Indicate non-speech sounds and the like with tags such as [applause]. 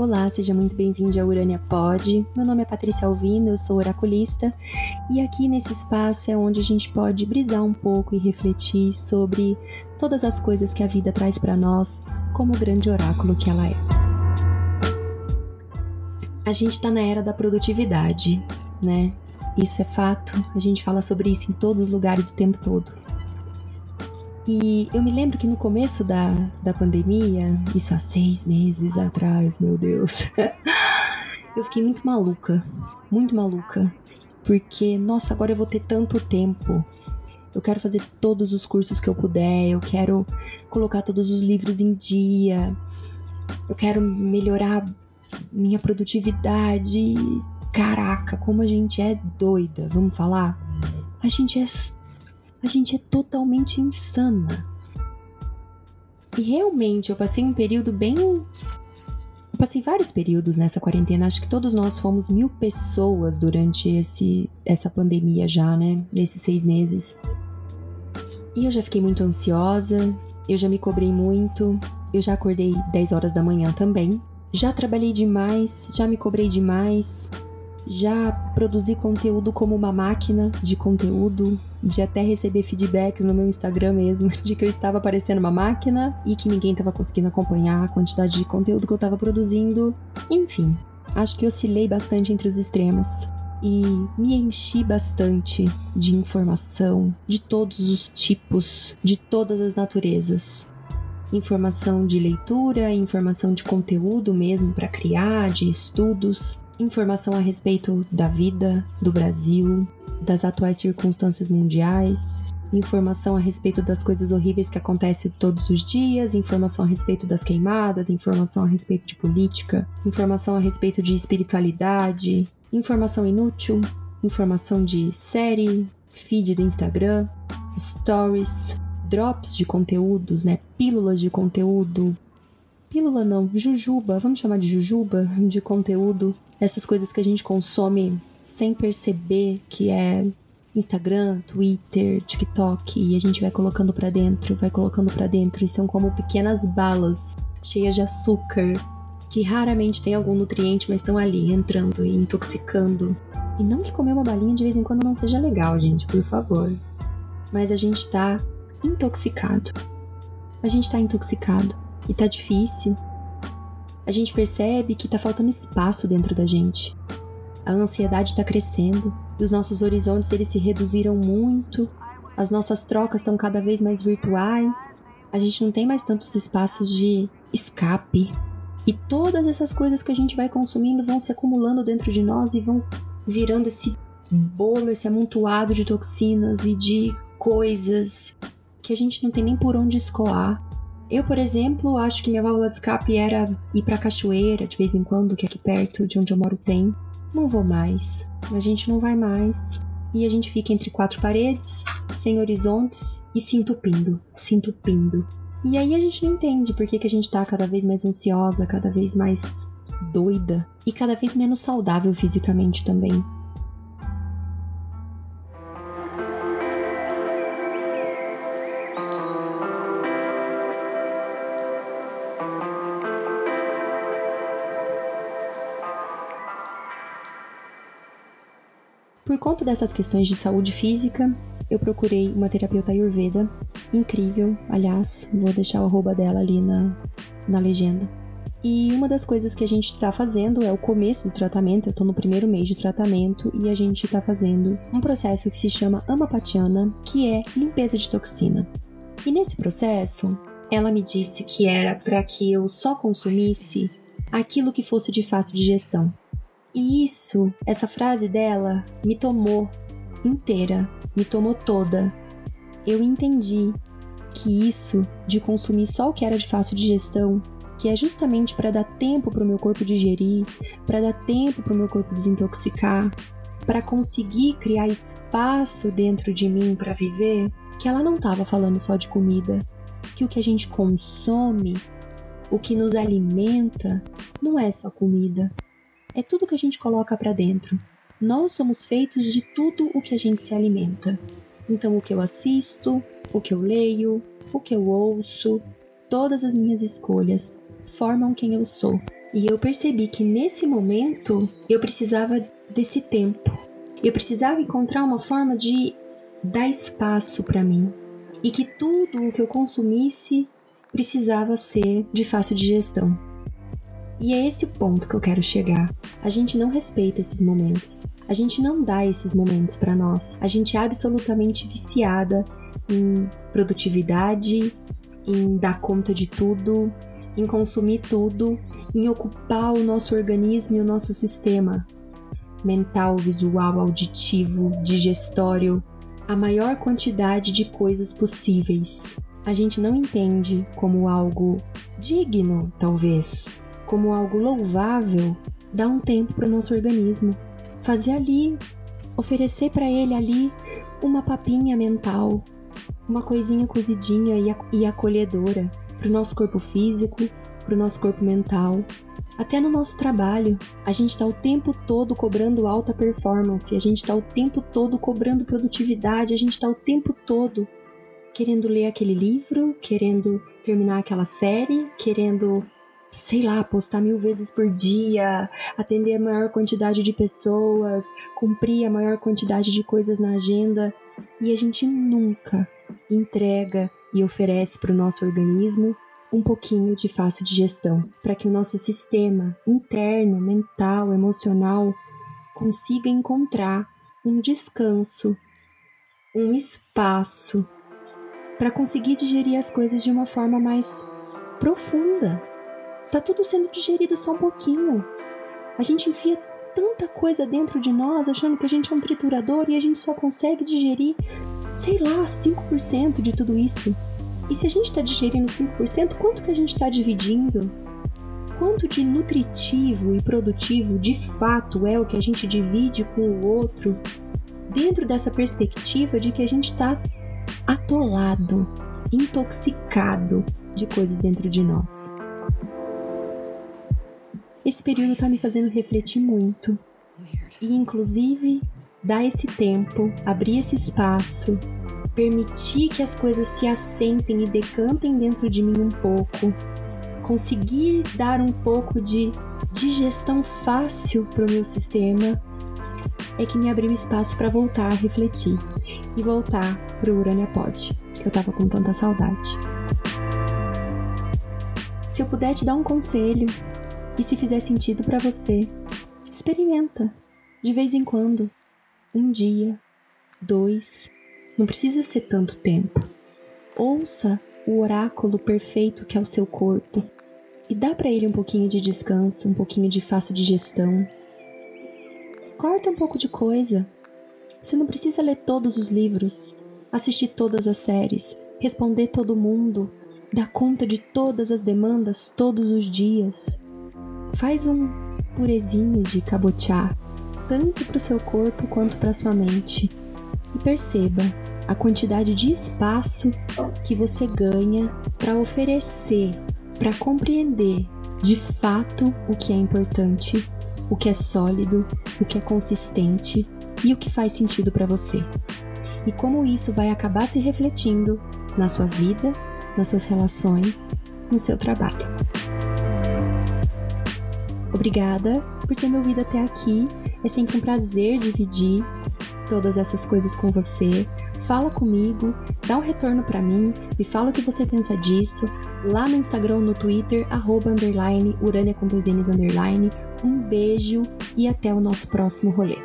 Olá, seja muito bem-vindo ao Urânia Pod. Meu nome é Patrícia Alvino, eu sou oraculista e aqui nesse espaço é onde a gente pode brisar um pouco e refletir sobre todas as coisas que a vida traz para nós, como o grande oráculo que ela é. A gente está na era da produtividade, né? Isso é fato, a gente fala sobre isso em todos os lugares o tempo todo. E eu me lembro que no começo da, da pandemia, isso há seis meses atrás, meu Deus, [laughs] eu fiquei muito maluca, muito maluca. Porque, nossa, agora eu vou ter tanto tempo. Eu quero fazer todos os cursos que eu puder, eu quero colocar todos os livros em dia, eu quero melhorar minha produtividade. Caraca, como a gente é doida, vamos falar? A gente é a gente é totalmente insana. E realmente eu passei um período bem. Eu passei vários períodos nessa quarentena. Acho que todos nós fomos mil pessoas durante esse, essa pandemia já, né? Nesses seis meses. E eu já fiquei muito ansiosa, eu já me cobrei muito, eu já acordei 10 horas da manhã também. Já trabalhei demais, já me cobrei demais, já produzi conteúdo como uma máquina de conteúdo, de até receber feedbacks no meu Instagram mesmo, [laughs] de que eu estava parecendo uma máquina e que ninguém estava conseguindo acompanhar a quantidade de conteúdo que eu estava produzindo. Enfim, acho que oscilei bastante entre os extremos e me enchi bastante de informação de todos os tipos, de todas as naturezas. Informação de leitura, informação de conteúdo mesmo para criar, de estudos, informação a respeito da vida do Brasil, das atuais circunstâncias mundiais, informação a respeito das coisas horríveis que acontecem todos os dias, informação a respeito das queimadas, informação a respeito de política, informação a respeito de espiritualidade, informação inútil, informação de série, feed do Instagram, stories, drops de conteúdos, né? Pílulas de conteúdo. Pílula não, jujuba, vamos chamar de jujuba de conteúdo essas coisas que a gente consome sem perceber que é Instagram, Twitter, TikTok e a gente vai colocando para dentro, vai colocando para dentro e são como pequenas balas cheias de açúcar que raramente tem algum nutriente, mas estão ali entrando e intoxicando. E não que comer uma balinha de vez em quando não seja legal, gente, por favor. Mas a gente tá intoxicado. A gente tá intoxicado e tá difícil a gente percebe que tá faltando espaço dentro da gente. A ansiedade está crescendo, os nossos horizontes eles se reduziram muito, as nossas trocas estão cada vez mais virtuais, a gente não tem mais tantos espaços de escape. E todas essas coisas que a gente vai consumindo vão se acumulando dentro de nós e vão virando esse bolo, esse amontoado de toxinas e de coisas que a gente não tem nem por onde escoar. Eu, por exemplo, acho que minha válvula de escape era ir pra cachoeira de vez em quando, que aqui perto de onde eu moro tem. Não vou mais. A gente não vai mais. E a gente fica entre quatro paredes, sem horizontes e se entupindo, se entupindo. E aí a gente não entende por que, que a gente tá cada vez mais ansiosa, cada vez mais doida e cada vez menos saudável fisicamente também. Por conta dessas questões de saúde física, eu procurei uma terapeuta ayurveda, incrível, aliás, vou deixar o arroba dela ali na, na legenda. E uma das coisas que a gente está fazendo é o começo do tratamento, eu estou no primeiro mês de tratamento e a gente está fazendo um processo que se chama Amapatiana, que é limpeza de toxina. E nesse processo, ela me disse que era para que eu só consumisse aquilo que fosse de fácil digestão. E isso, essa frase dela, me tomou inteira, me tomou toda. Eu entendi que isso de consumir só o que era de fácil digestão, que é justamente para dar tempo para o meu corpo digerir, para dar tempo para o meu corpo desintoxicar, para conseguir criar espaço dentro de mim para viver, que ela não estava falando só de comida, que o que a gente consome, o que nos alimenta, não é só comida, é tudo que a gente coloca para dentro. Nós somos feitos de tudo o que a gente se alimenta. Então, o que eu assisto, o que eu leio, o que eu ouço, todas as minhas escolhas formam quem eu sou. E eu percebi que nesse momento eu precisava desse tempo. Eu precisava encontrar uma forma de dar espaço para mim e que tudo o que eu consumisse precisava ser de fácil digestão. E é esse o ponto que eu quero chegar. A gente não respeita esses momentos. A gente não dá esses momentos para nós. A gente é absolutamente viciada em produtividade, em dar conta de tudo, em consumir tudo, em ocupar o nosso organismo e o nosso sistema mental, visual, auditivo, digestório, a maior quantidade de coisas possíveis. A gente não entende como algo digno, talvez, como algo louvável, dar um tempo para o nosso organismo, fazer ali, oferecer para ele ali uma papinha mental, uma coisinha cozidinha e acolhedora para o nosso corpo físico, para o nosso corpo mental, até no nosso trabalho. A gente está o tempo todo cobrando alta performance, a gente está o tempo todo cobrando produtividade, a gente está o tempo todo querendo ler aquele livro, querendo terminar aquela série, querendo sei lá, postar mil vezes por dia, atender a maior quantidade de pessoas, cumprir a maior quantidade de coisas na agenda. E a gente nunca entrega e oferece para o nosso organismo um pouquinho de fácil digestão, para que o nosso sistema interno, mental, emocional consiga encontrar um descanso, um espaço para conseguir digerir as coisas de uma forma mais profunda, Tá tudo sendo digerido só um pouquinho. A gente enfia tanta coisa dentro de nós achando que a gente é um triturador e a gente só consegue digerir, sei lá, 5% de tudo isso. E se a gente está digerindo 5%, quanto que a gente está dividindo? Quanto de nutritivo e produtivo de fato é o que a gente divide com o outro, dentro dessa perspectiva de que a gente está atolado, intoxicado de coisas dentro de nós? Esse período está me fazendo refletir muito. E, inclusive, dar esse tempo, abrir esse espaço, permitir que as coisas se assentem e decantem dentro de mim um pouco, conseguir dar um pouco de digestão fácil para o meu sistema, é que me abriu espaço para voltar a refletir e voltar para o Urânia Pod, que eu tava com tanta saudade. Se eu puder te dar um conselho, e se fizer sentido para você, experimenta. De vez em quando. Um dia, dois. Não precisa ser tanto tempo. Ouça o oráculo perfeito que é o seu corpo e dá para ele um pouquinho de descanso, um pouquinho de fácil digestão. Corta um pouco de coisa. Você não precisa ler todos os livros, assistir todas as séries, responder todo mundo, dar conta de todas as demandas todos os dias. Faz um purezinho de cabotiá, tanto para o seu corpo quanto para sua mente. E perceba a quantidade de espaço que você ganha para oferecer, para compreender de fato o que é importante, o que é sólido, o que é consistente e o que faz sentido para você. E como isso vai acabar se refletindo na sua vida, nas suas relações, no seu trabalho. Obrigada por ter me ouvido até aqui. É sempre um prazer dividir todas essas coisas com você. Fala comigo, dá um retorno para mim, me fala o que você pensa disso, lá no Instagram, no Twitter, arroba, underline, urânia com dois N's, underline. Um beijo e até o nosso próximo rolê.